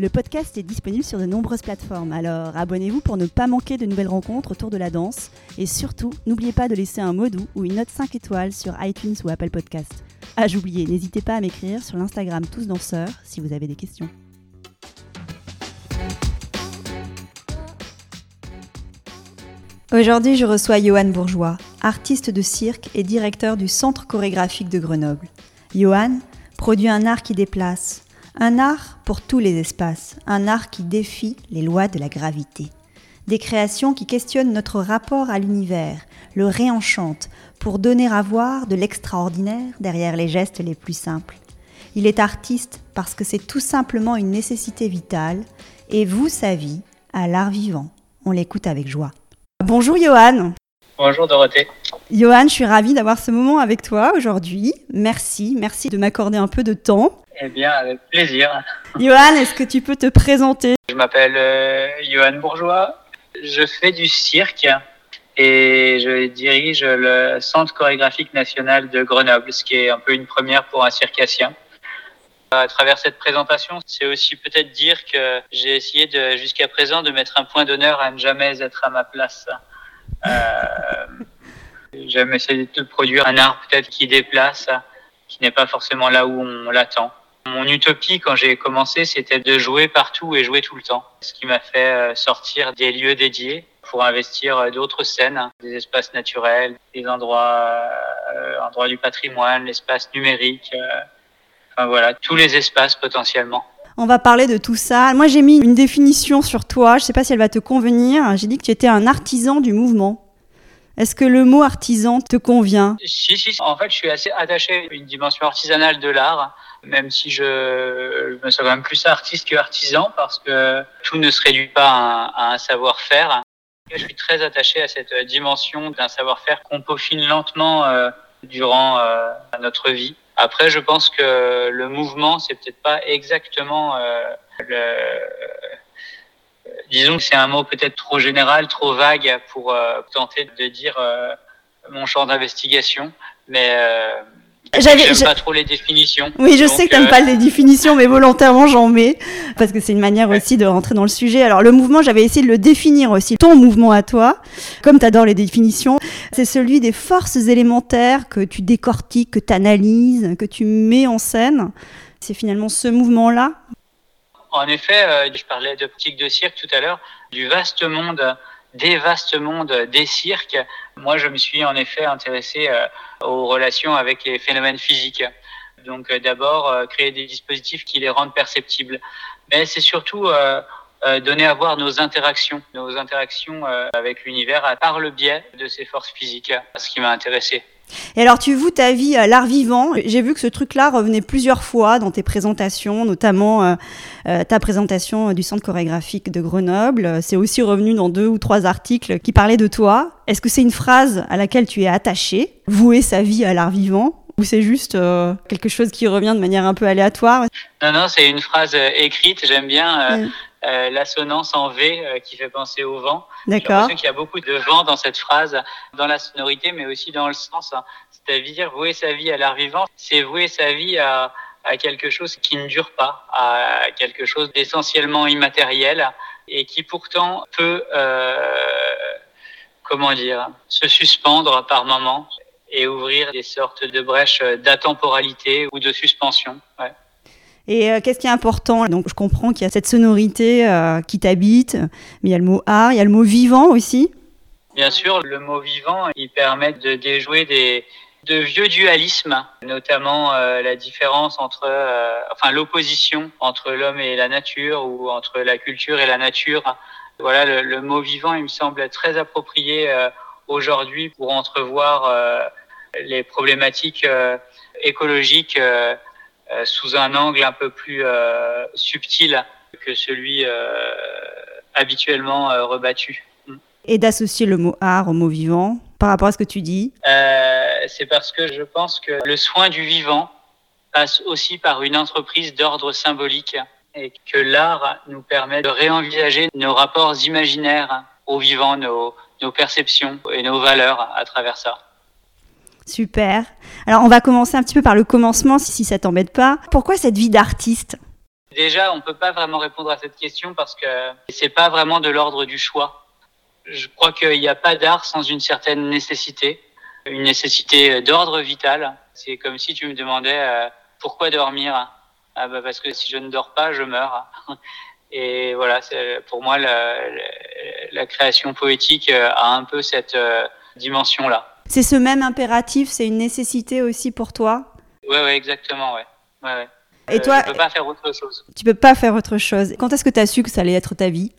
Le podcast est disponible sur de nombreuses plateformes, alors abonnez-vous pour ne pas manquer de nouvelles rencontres autour de la danse. Et surtout, n'oubliez pas de laisser un mot doux ou une note 5 étoiles sur iTunes ou Apple Podcast. Ah, j'oubliais, n'hésitez pas à m'écrire sur l'Instagram Tous Danseurs si vous avez des questions. Aujourd'hui, je reçois Johan Bourgeois, artiste de cirque et directeur du Centre chorégraphique de Grenoble. Johan produit un art qui déplace, un art pour tous les espaces, un art qui défie les lois de la gravité. Des créations qui questionnent notre rapport à l'univers, le réenchantent pour donner à voir de l'extraordinaire derrière les gestes les plus simples. Il est artiste parce que c'est tout simplement une nécessité vitale et vous sa vie à l'art vivant. On l'écoute avec joie. Bonjour Johan. Bonjour Dorothée. Johan, je suis ravie d'avoir ce moment avec toi aujourd'hui. Merci, merci de m'accorder un peu de temps. Eh bien, avec plaisir. Johan, est-ce que tu peux te présenter? Je m'appelle euh, Johan Bourgeois. Je fais du cirque et je dirige le Centre chorégraphique national de Grenoble, ce qui est un peu une première pour un circassien. À travers cette présentation, c'est aussi peut-être dire que j'ai essayé de, jusqu'à présent de mettre un point d'honneur à ne jamais être à ma place. Euh, J'aime essayer de produire un art peut-être qui déplace, qui n'est pas forcément là où on l'attend. Mon utopie quand j'ai commencé, c'était de jouer partout et jouer tout le temps. Ce qui m'a fait euh, sortir des lieux dédiés pour investir euh, d'autres scènes, des espaces naturels, des endroits, euh, endroits du patrimoine, l'espace numérique, euh, enfin voilà, tous les espaces potentiellement. On va parler de tout ça. Moi, j'ai mis une définition sur toi. Je ne sais pas si elle va te convenir. J'ai dit que tu étais un artisan du mouvement. Est-ce que le mot artisan te convient? Si, si. En fait, je suis assez attaché à une dimension artisanale de l'art, même si je, je me sens quand même plus artiste que artisan, parce que tout ne se réduit pas à, un savoir-faire. Je suis très attaché à cette dimension d'un savoir-faire qu'on peaufine lentement euh, durant euh, notre vie. Après, je pense que le mouvement, c'est peut-être pas exactement euh, le disons que c'est un mot peut-être trop général, trop vague pour euh, tenter de dire euh, mon champ d'investigation, mais euh, j'aime pas trop les définitions. Oui, je sais que t'aimes pas les définitions, mais volontairement j'en mets parce que c'est une manière ouais. aussi de rentrer dans le sujet. Alors le mouvement, j'avais essayé de le définir aussi. Ton mouvement à toi, comme t'adores les définitions, c'est celui des forces élémentaires que tu décortiques, que tu analyses, que tu mets en scène. C'est finalement ce mouvement-là? En effet, euh, je parlais d'optique de cirque tout à l'heure, du vaste monde, des vastes mondes des cirques. Moi, je me suis en effet intéressé euh, aux relations avec les phénomènes physiques. Donc, euh, d'abord, créer des dispositifs qui les rendent perceptibles. Mais c'est surtout donner à voir nos interactions, nos interactions avec l'univers par le biais de ces forces physiques, ce qui m'a intéressé. Et alors, tu voues ta vie à l'art vivant. J'ai vu que ce truc-là revenait plusieurs fois dans tes présentations, notamment euh, euh, ta présentation du Centre chorégraphique de Grenoble. C'est aussi revenu dans deux ou trois articles qui parlaient de toi. Est-ce que c'est une phrase à laquelle tu es attaché Vouer sa vie à l'art vivant ou c'est juste euh, quelque chose qui revient de manière un peu aléatoire? Non, non, c'est une phrase écrite. J'aime bien. Mm. Euh, l'assonance en V euh, qui fait penser au vent. D'accord. Qu'il y a beaucoup de vent dans cette phrase, dans la sonorité, mais aussi dans le sens. Hein. C'est-à-dire vouer sa vie à l'art vivant, c'est vouer sa vie à, à quelque chose qui ne dure pas, à quelque chose d'essentiellement immatériel et qui pourtant peut, euh, comment dire, se suspendre par moments et ouvrir des sortes de brèches d'atemporalité ou de suspension. Ouais. Et euh, qu'est-ce qui est important? Donc, je comprends qu'il y a cette sonorité euh, qui t'habite, mais il y a le mot art, il y a le mot vivant aussi. Bien sûr, le mot vivant, il permet de déjouer des, de vieux dualismes, notamment euh, la différence entre, enfin l'opposition entre l'homme et la nature ou entre la culture et la nature. Voilà, le, mot vivant, il me semble très approprié aujourd'hui pour entrevoir les problématiques écologique sous un angle un peu plus subtil que celui habituellement rebattu. Et d'associer le mot art au mot vivant par rapport à ce que tu dis? C'est parce que je pense que le soin du vivant passe aussi par une entreprise d'ordre symbolique et que l'art nous permet de réenvisager nos rapports imaginaires au vivant, nos, nos perceptions et nos valeurs à travers ça. Super. Alors on va commencer un petit peu par le commencement, si ça t'embête pas. Pourquoi cette vie d'artiste? Déjà, on peut pas vraiment répondre à cette question parce que c'est pas vraiment de l'ordre du choix. Je crois qu'il n'y a pas d'art sans une certaine nécessité, une nécessité d'ordre vital. C'est comme si tu me demandais euh, pourquoi dormir? Ah bah parce que si je ne dors pas, je meurs. Et voilà, pour moi, la, la, création poétique euh, a un peu cette euh, dimension-là. C'est ce même impératif, c'est une nécessité aussi pour toi Ouais, ouais, exactement, ouais. ouais, ouais. Et toi, je peux pas faire autre chose. Tu peux pas faire autre chose. Quand est-ce que tu as su que ça allait être ta vie?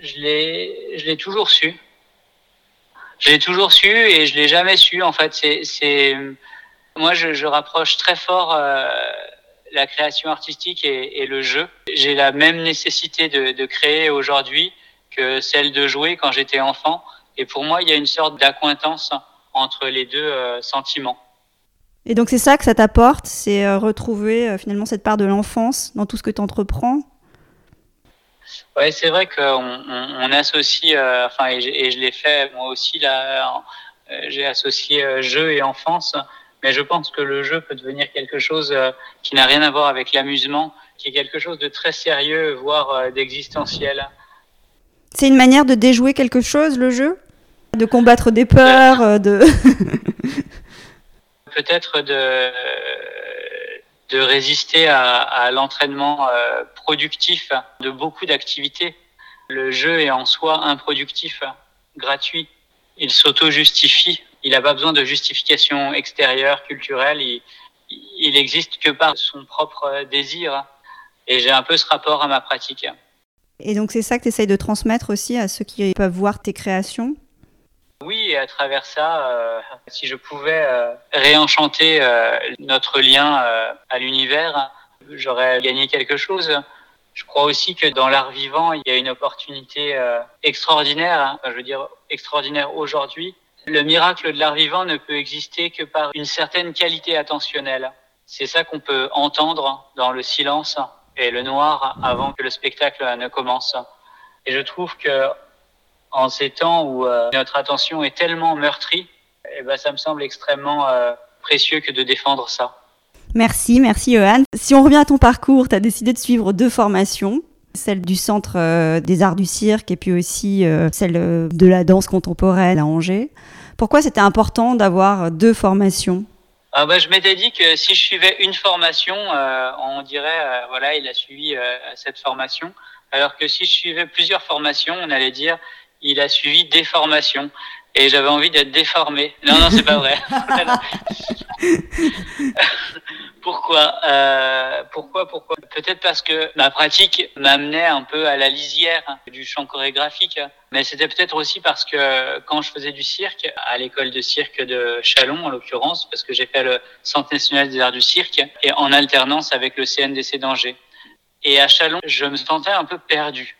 Je l'ai, toujours su. Je l'ai toujours su et je l'ai jamais su. En fait, c'est, moi, je, je rapproche très fort. Euh, la création artistique et, le jeu. J'ai la même nécessité de, créer aujourd'hui que celle de jouer quand j'étais enfant. Et pour moi, il y a une sorte d'accointance entre les deux euh, sentiments. Et donc c'est ça que ça t'apporte, c'est euh, retrouver euh, finalement cette part de l'enfance dans tout ce que tu entreprends Oui, c'est vrai qu'on on, associe, enfin, et, et je l'ai fait moi aussi, là, j'ai associé jeu et enfance. Mais je pense que le jeu peut devenir quelque chose qui n'a rien à voir avec l'amusement, qui est quelque chose de très sérieux, voire d'existentiel. C'est une manière de déjouer quelque chose, le jeu? De combattre des peurs euh, de... Peut-être de, de résister à, à l'entraînement productif de beaucoup d'activités. Le jeu est en soi improductif, gratuit. Il s'auto-justifie il n'a pas besoin de justification extérieure, culturelle. Il, il existe que par son propre désir. Et j'ai un peu ce rapport à ma pratique. Et donc c'est ça que tu essayes de transmettre aussi à ceux qui peuvent voir tes créations? Oui, et à travers ça, euh, si je pouvais euh, réenchanter euh, notre lien à l'univers, j'aurais gagné quelque chose. Je crois aussi que dans l'art vivant, il y a une opportunité extraordinaire, hein. je veux dire extraordinaire aujourd'hui, le miracle de l'art vivant ne peut exister que par une certaine qualité attentionnelle. C'est ça qu'on peut entendre dans le silence et le noir avant que le spectacle ne commence. Et je trouve que en ces temps où euh, notre attention est tellement meurtrie, eh ben, ça me semble extrêmement euh, précieux que de défendre ça. Merci, merci Johan. Si on revient à ton parcours, tu as décidé de suivre deux formations celle du Centre euh, des Arts du Cirque et puis aussi celle de la danse contemporaine à Angers. Pourquoi c'était important d'avoir deux formations? Ah bah, Je m'étais dit que si je suivais une formation, on dirait, voilà, il a suivi cette formation. Alors que si je suivais plusieurs formations, on allait dire, il a suivi des formations. Et j'avais envie d'être déformé. Non, non, c'est pas vrai. Pourquoi euh, Pourquoi Pourquoi? Peut-être parce que ma pratique m'amenait un peu à la lisière du chant chorégraphique, mais c'était peut-être aussi parce que quand je faisais du cirque, à l'école de cirque de Chalon en l'occurrence, parce que j'ai fait le Centre national des arts du cirque, et en alternance avec le CNDC d'Angers. Et à Chalon, je me sentais un peu perdu.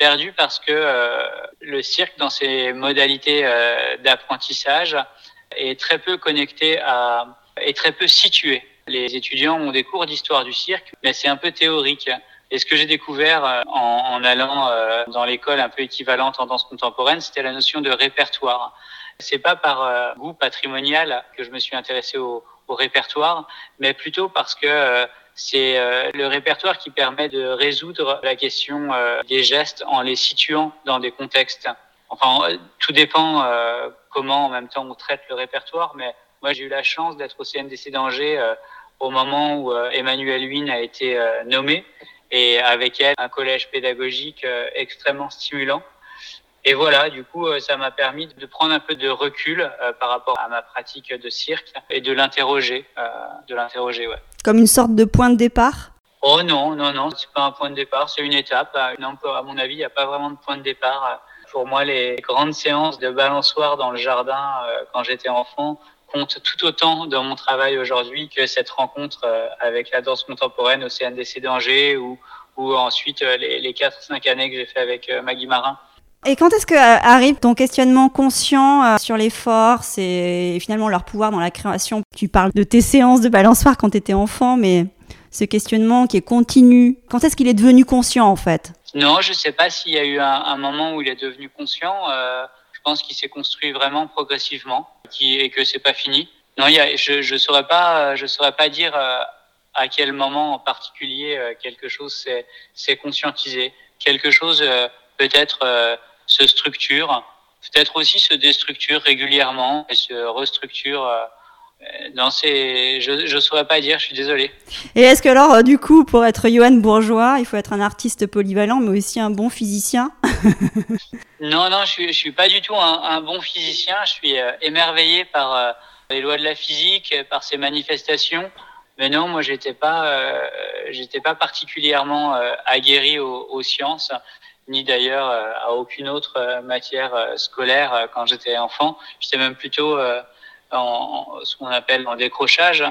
Perdu parce que euh, le cirque, dans ses modalités euh, d'apprentissage, est très peu connecté à, est très peu situé les étudiants ont des cours d'histoire du cirque, mais c'est un peu théorique. Et ce que j'ai découvert euh, en, allant euh, dans l'école un peu équivalente en danse contemporaine, c'était la notion de répertoire. C'est pas par euh, goût patrimonial que je me suis intéressé au, répertoire, mais plutôt parce que c'est le répertoire qui permet de résoudre la question des gestes en les situant dans des contextes. Enfin, tout dépend comment en même temps on traite le répertoire, mais moi j'ai eu la chance d'être au CNDC d'Angers au moment où euh, Emmanuel Wynne a été euh, nommée et avec elle un collège pédagogique euh, extrêmement stimulant. Et voilà, du coup, ça m'a permis de prendre un peu de recul par rapport à ma pratique de cirque et de l'interroger, de l'interroger, ouais. Comme une sorte de point de départ? Oh non, non, non, c'est pas un point de départ, c'est une étape. Non, à mon avis, il n'y a pas vraiment de point de départ. Pour moi, les grandes séances de balançoire dans le jardin quand j'étais enfant compte tout autant dans mon travail aujourd'hui que cette rencontre avec la danse contemporaine au CNDC d'Angers ou, ou ensuite les, les 4-5 années que j'ai fait avec Maggie Marin. Et quand est-ce que arrive ton questionnement conscient sur les forces et, finalement leur pouvoir dans la création? Tu parles de tes séances de balançoire quand tu étais enfant, mais ce questionnement qui est continu, quand est-ce qu'il est devenu conscient en fait? Non, je ne sais pas s'il y a eu un, moment où il est devenu conscient. Euh, je pense qu'il s'est construit vraiment progressivement et que c'est pas fini. Non, je ne saurais pas, saurais pas dire euh, à quel moment en particulier euh, quelque chose s'est conscientisé. Quelque chose peut-être se structure, peut-être aussi se déstructure régulièrement et se restructure euh, non, c'est, je ne saurais pas dire, je suis désolé. Et est-ce que alors, euh, du coup, pour être Johan Bourgeois, il faut être un artiste polyvalent, mais aussi un bon physicien? Non, non, je ne suis, pas du tout un, bon physicien. Je suis euh, émerveillé par les lois de la physique, par ces manifestations. Mais non, moi, j'étais pas, j'étais pas particulièrement aguerri aux, aux, sciences, ni d'ailleurs à aucune autre matière scolaire quand j'étais enfant. J'étais même plutôt en, ce qu'on appelle en décrochage.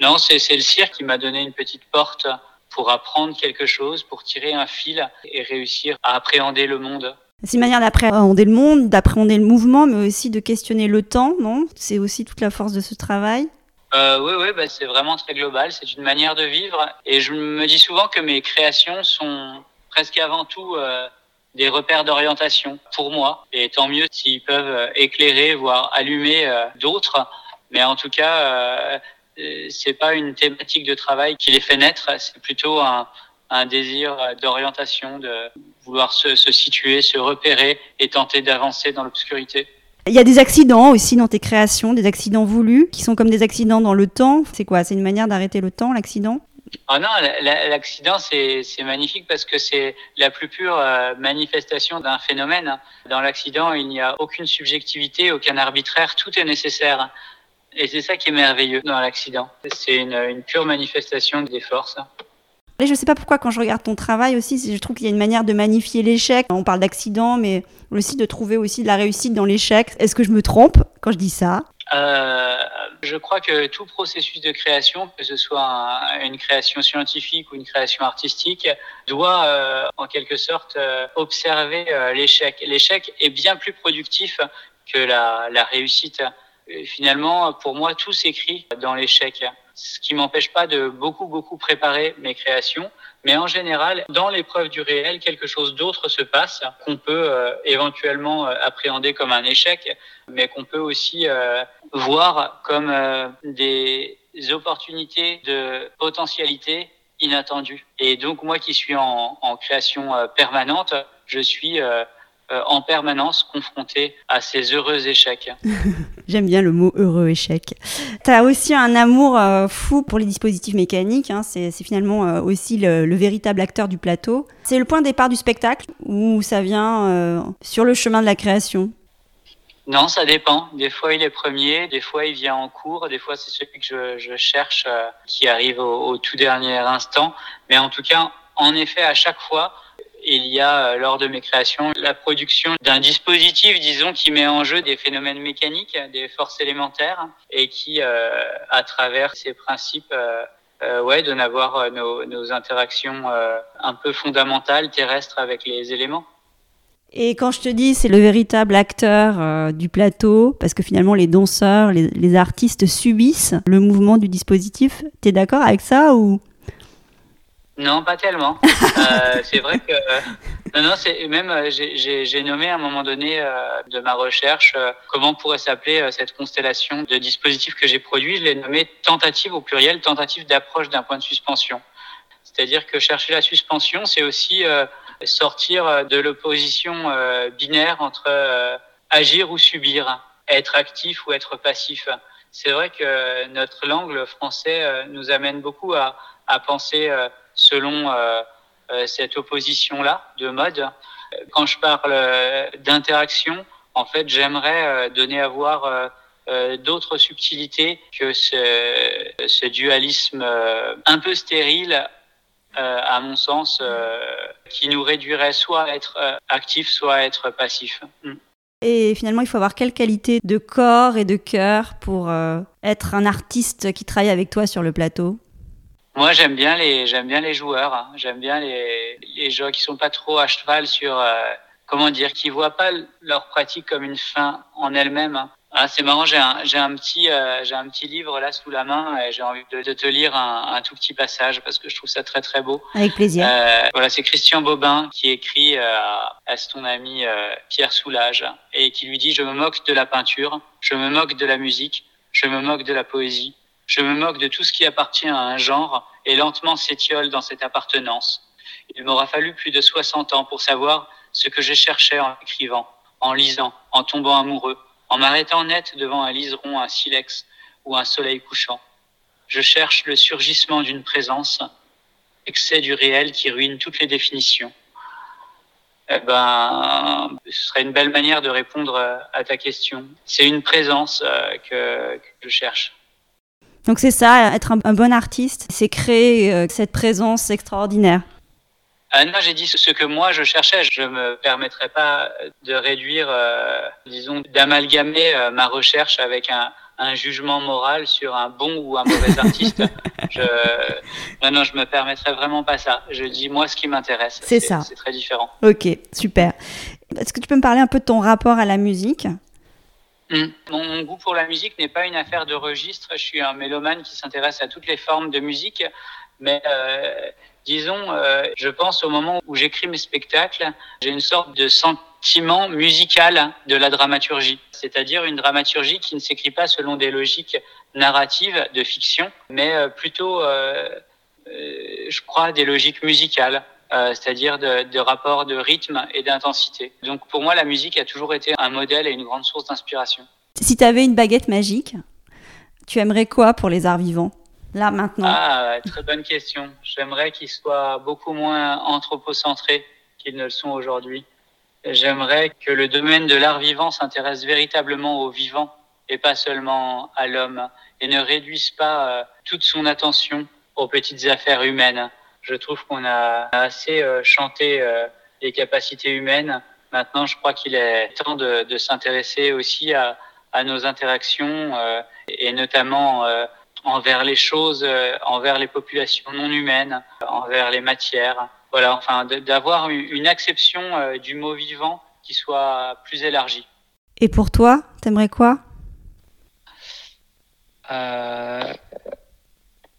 Non, c'est le cirque qui m'a donné une petite porte pour apprendre quelque chose, pour tirer un fil et réussir à appréhender le monde. C'est une manière d'appréhender le monde, d'appréhender le mouvement, mais aussi de questionner le temps, non? C'est aussi toute la force de ce travail? Euh, oui, oui, bah, c'est vraiment très global. C'est une manière de vivre. Et je me dis souvent que mes créations sont presque avant tout euh, des repères d'orientation pour moi. Et tant mieux s'ils peuvent euh, éclairer, voire allumer euh, d'autres. Mais en tout cas, c'est pas une thématique de travail qui les fait naître. C'est plutôt un, désir d'orientation, de vouloir se situer, se repérer et tenter d'avancer dans l'obscurité. Il y a des accidents aussi dans tes créations, des accidents voulus, qui sont comme des accidents dans le temps. C'est quoi? C'est une manière d'arrêter le temps, l'accident? Ah non, l'accident, c'est magnifique parce que c'est la plus pure euh, manifestation d'un phénomène. Dans l'accident, il n'y a aucune subjectivité, aucun arbitraire, tout est nécessaire. Et c'est ça qui est merveilleux dans l'accident. C'est une, pure manifestation des forces. Je ne sais pas pourquoi, quand je regarde ton travail aussi, je trouve qu'il y a une manière de magnifier l'échec. On parle d'accident, mais aussi de trouver aussi de la réussite dans l'échec. Est-ce que je me trompe quand je dis ça? Euh, je crois que tout processus de création, que ce soit une création scientifique ou une création artistique, doit euh, en quelque sorte euh, observer euh, l'échec. L'échec est bien plus productif que la, la réussite. Finalement, pour moi, tout s'écrit dans l'échec. Ce qui m'empêche pas de beaucoup, beaucoup préparer mes créations. Mais en général, dans l'épreuve du réel, quelque chose d'autre se passe qu'on peut euh, éventuellement appréhender comme un échec, mais qu'on peut aussi euh, voir comme euh, des opportunités de potentialité inattendues. Et donc moi qui suis en, en création euh, permanente, je suis en permanence confronté à ces heureux échecs. J'aime bien le mot heureux échec. Tu as aussi un amour fou pour les dispositifs mécaniques. Hein. C'est finalement aussi le, le, véritable acteur du plateau. C'est le point de départ du spectacle ou ça vient sur le chemin de la création? Non, ça dépend. Des fois, il est premier, des fois, il vient en cours, des fois, c'est celui que je, je cherche euh, qui arrive au, au, tout dernier instant. Mais en tout cas, en effet, à chaque fois, il y a, euh, lors de mes créations, la production d'un dispositif, disons, qui met en jeu des phénomènes mécaniques, des forces élémentaires, et qui, euh, à travers ces principes, euh, ouais, de n'avoir nos, nos, interactions un peu fondamentales terrestres avec les éléments. Et quand je te dis c'est le véritable acteur du plateau, parce que finalement les danseurs, les, les artistes subissent le mouvement du dispositif, tu es d'accord avec ça ou? Non, pas tellement. euh, c'est vrai que euh, non, non, c'est même euh, j'ai nommé à un moment donné de ma recherche comment pourrait s'appeler cette constellation de dispositifs que j'ai produits. Je l'ai nommé tentative au pluriel, tentative d'approche d'un point de suspension. C'est-à-dire que chercher la suspension, c'est aussi sortir euh, de l'opposition euh, binaire entre euh, agir ou subir, être actif ou être passif. C'est vrai que notre langue, le français, nous amène beaucoup à, à penser selon cette opposition-là de mode. Quand je parle d'interaction, en fait, j'aimerais donner à voir d'autres subtilités que ce, dualisme un peu stérile euh, à mon sens, euh, qui nous réduirait soit à être euh, actif, soit à être passif. Mm. Et finalement, il faut avoir quelle qualité de corps et de cœur pour euh, être un artiste qui travaille avec toi sur le plateau? Moi, j'aime bien les j'aime bien les joueurs. Hein. J'aime bien les les gens qui sont pas trop à cheval sur euh, comment dire, qui voient pas leur pratique comme une fin en elle-même. Hein. Ah, c'est marrant, j'ai un, j'ai un petit, euh, j'ai un petit livre là sous la main et j'ai envie de, de, te lire un, un, tout petit passage parce que je trouve ça très très beau. Avec plaisir. Euh, voilà, c'est Christian Bobin qui écrit euh, à son ami euh, Pierre Soulage et qui lui dit je me moque de la peinture, je me moque de la musique, je me moque de la poésie, je me moque de tout ce qui appartient à un genre et lentement s'étiole dans cette appartenance. Il m'aura fallu plus de 60 ans pour savoir ce que je cherchais en écrivant, en lisant, en tombant amoureux en m'arrêtant net devant un liseron, un silex ou un soleil couchant. Je cherche le surgissement d'une présence, excès du réel qui ruine toutes les définitions. Eh ben, ce serait une belle manière de répondre à ta question. C'est une présence euh, que, que, je cherche. Donc c'est ça, être un, un, bon artiste, c'est créer euh, cette présence extraordinaire. Ah non, j'ai dit ce que moi je cherchais. Je me permettrais pas de réduire, euh, disons, d'amalgamer euh, ma recherche avec un, un, jugement moral sur un bon ou un mauvais artiste. je, non, non, je me permettrais vraiment pas ça. Je dis moi ce qui m'intéresse. C'est ça. C'est très différent. Ok, super. Est-ce que tu peux me parler un peu de ton rapport à la musique? Mmh. Mon goût pour la musique n'est pas une affaire de registre. Je suis un mélomane qui s'intéresse à toutes les formes de musique, mais euh, disons, euh, je pense au moment où j'écris mes spectacles, j'ai une sorte de sentiment musical de la dramaturgie, c'est-à-dire une dramaturgie qui ne s'écrit pas selon des logiques narratives de fiction, mais euh, plutôt, euh, je crois, des logiques musicales. Euh, c'est-à-dire de, de rapports de rythme et d'intensité. Donc pour moi, la musique a toujours été un modèle et une grande source d'inspiration. Si tu avais une baguette magique, tu aimerais quoi pour les arts vivants? Là maintenant Ah, très bonne question. J'aimerais qu'ils soient beaucoup moins anthropocentrés qu'ils ne le sont aujourd'hui. J'aimerais que le domaine de l'art vivant s'intéresse véritablement au vivant et pas seulement à l'homme et ne réduise pas euh, toute son attention aux petites affaires humaines. Je trouve qu'on a assez euh, chanté euh, les capacités humaines. Maintenant, je crois qu'il est temps de, de s'intéresser aussi à, à, nos interactions euh, et notamment envers les choses, envers les populations non humaines, envers les matières. Voilà, enfin, d'avoir une acception du mot vivant qui soit plus élargie. Et pour toi, t'aimerais quoi? Euh,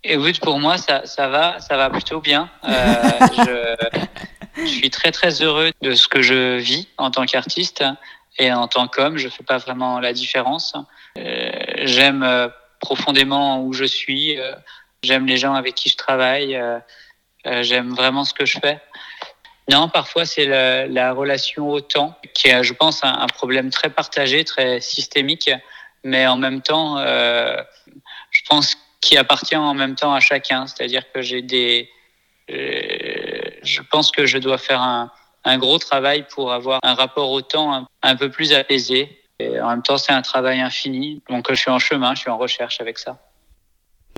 Écoute, pour moi, ça, ça va, ça va plutôt bien. Euh, je, je, suis très très heureux de ce que je vis en tant qu'artiste et en tant qu'homme. Je fais pas vraiment la différence. Euh, J'aime euh, profondément où je suis. Euh, J'aime les gens avec qui je travaille. J'aime vraiment ce que je fais. Non, parfois c'est la, la, relation au temps qui est, je pense, un, un, problème très partagé, très systémique, mais en même temps, je pense qui appartient en même temps à chacun. C'est-à-dire que j'ai des, euh, je pense que je dois faire un, un, gros travail pour avoir un rapport au temps un, un peu plus apaisé. Et en même temps, c'est un travail infini. Donc, je suis en chemin, je suis en recherche avec ça.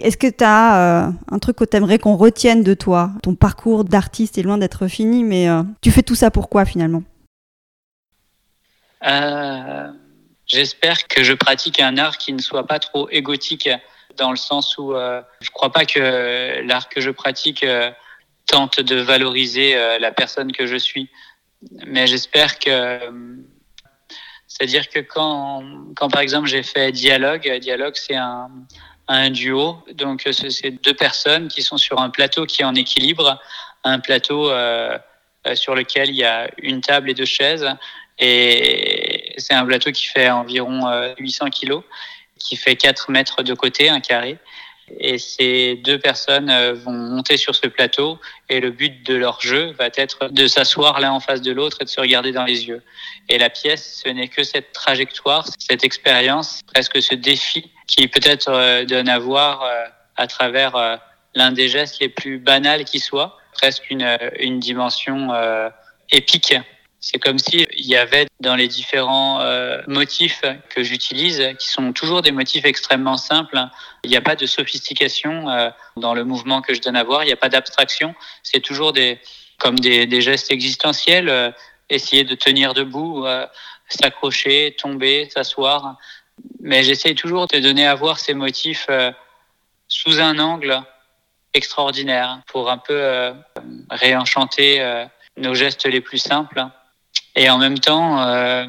Est-ce que tu as euh, un truc que tu aimerais qu'on retienne de toi? Ton parcours d'artiste est loin d'être fini, mais euh, tu fais tout ça pourquoi finalement? Euh, J'espère que je pratique un art qui ne soit pas trop égotique dans le sens où euh, je crois pas que l'art que je pratique euh, tente de valoriser euh, la personne que je suis. Mais j'espère que, c'est-à-dire que quand, quand par exemple j'ai fait Dialogue, Dialogue c'est un, un duo, donc c'est deux personnes qui sont sur un plateau qui est en équilibre, un plateau euh, sur lequel il y a une table et deux chaises, et c'est un plateau qui fait environ 800 kilos qui fait 4 mètres de côté, un carré. Et ces deux personnes vont monter sur ce plateau et le but de leur jeu va être de s'asseoir l'un en face de l'autre et de se regarder dans les yeux. Et la pièce, ce n'est que cette trajectoire, cette expérience, presque ce défi qui peut-être donne à voir à travers l'un des gestes les plus banals qui soit, presque une dimension épique c'est comme s'il y avait dans les différents euh, motifs que j'utilise, qui sont toujours des motifs extrêmement simples, il n'y a pas de sophistication euh, dans le mouvement que je donne à voir, il n'y a pas d'abstraction, c'est toujours des, comme des, des, gestes existentiels, euh, essayer de tenir debout, s'accrocher, tomber, s'asseoir. Mais j'essaye toujours de donner à voir ces motifs euh, sous un angle extraordinaire pour un peu euh, réenchanter euh, nos gestes les plus simples. Et en même temps, euh,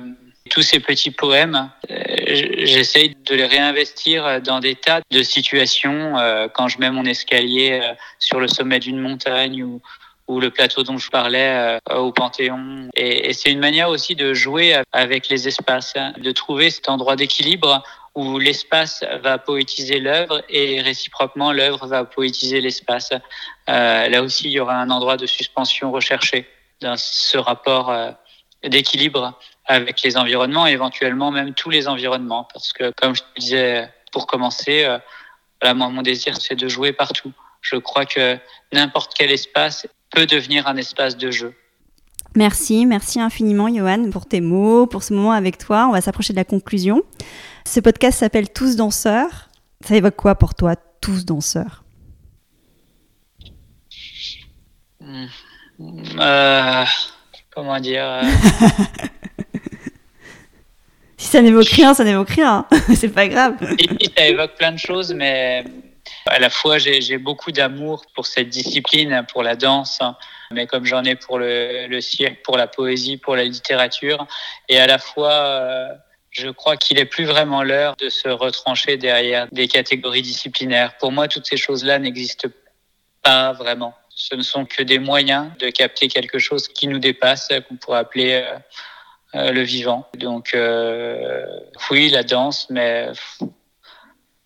tous ces petits poèmes, j'essaye de les réinvestir dans des tas de situations quand je mets mon escalier sur le sommet d'une montagne ou, ou le plateau dont je parlais au Panthéon. Et, et c'est une manière aussi de jouer avec les espaces, hein, de trouver cet endroit d'équilibre où l'espace va poétiser l'œuvre et réciproquement l'œuvre va poétiser l'espace. Euh, là aussi, il y aura un endroit de suspension recherché dans ce rapport euh, d'équilibre avec les environnements et éventuellement même tous les environnements. Parce que, comme je te disais pour commencer, euh, voilà, moi, mon désir, c'est de jouer partout. Je crois que n'importe quel espace peut devenir un espace de jeu. Merci, merci infiniment Johan pour tes mots, pour ce moment avec toi. On va s'approcher de la conclusion. Ce podcast s'appelle Tous danseurs. Ça évoque quoi pour toi, Tous danseurs? Euh, Comment dire euh... Si ça n'évoque rien, ça n'évoque rien. C'est pas grave. ça évoque plein de choses, mais à la fois j'ai beaucoup d'amour pour cette discipline, pour la danse, mais comme j'en ai pour le, le, cirque, pour la poésie, pour la littérature, et à la fois euh, je crois qu'il est plus vraiment l'heure de se retrancher derrière des catégories disciplinaires. Pour moi, toutes ces choses-là n'existent pas vraiment. Ce ne sont que des moyens de capter quelque chose qui nous dépasse, qu'on pourrait appeler euh, euh, le vivant. Donc, euh, oui, la danse, mais,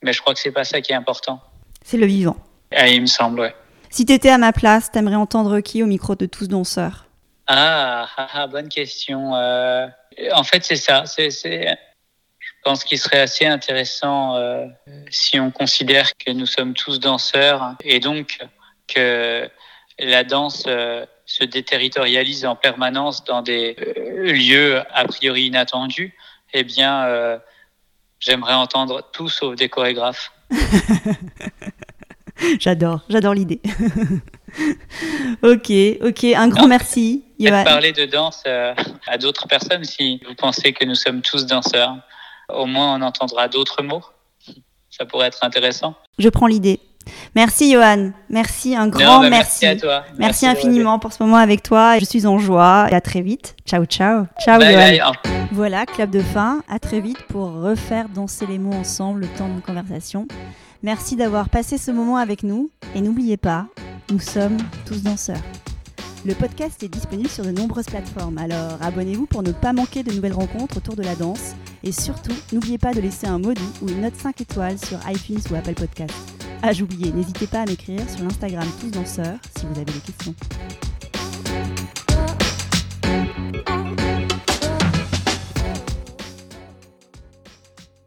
mais je crois que c'est pas ça qui est important. C'est le vivant. Ah, il me semble, ouais. Si tu étais à ma place, t'aimerais entendre qui au micro de tous danseurs? Ah, ah, ah, bonne question. Euh, en fait, c'est ça. C'est, je pense qu'il serait assez intéressant si on considère que nous sommes tous danseurs et donc que la danse euh, se déterritorialise en permanence dans des euh, lieux a priori inattendus. Eh bien, euh, j'aimerais entendre tout sauf des chorégraphes. j'adore, j'adore l'idée. ok, ok, un grand Non, merci. Johan. Parler de danse à d'autres personnes si vous pensez que nous sommes tous danseurs. Au moins, on entendra d'autres mots. Ça pourrait être intéressant. Je prends l'idée. Merci Johan, merci, un Non, grand bah, merci. à toi. Merci, infiniment pour ce moment avec toi. Je suis en joie et à très vite. Ciao, ciao. Ciao Bye, Johan. bye. Voilà, clap de fin. À très vite pour refaire danser les mots ensemble le temps d'une conversation. Merci d'avoir passé ce moment avec nous. Et n'oubliez pas, nous sommes tous danseurs. Le podcast est disponible sur de nombreuses plateformes, alors abonnez-vous pour ne pas manquer de nouvelles rencontres autour de la danse. Et surtout, n'oubliez pas de laisser un doux ou une note 5 étoiles sur iTunes ou Apple Podcast. Ah, j'oubliais, n'hésitez pas à m'écrire sur l'Instagram Tous Danseurs si vous avez des questions.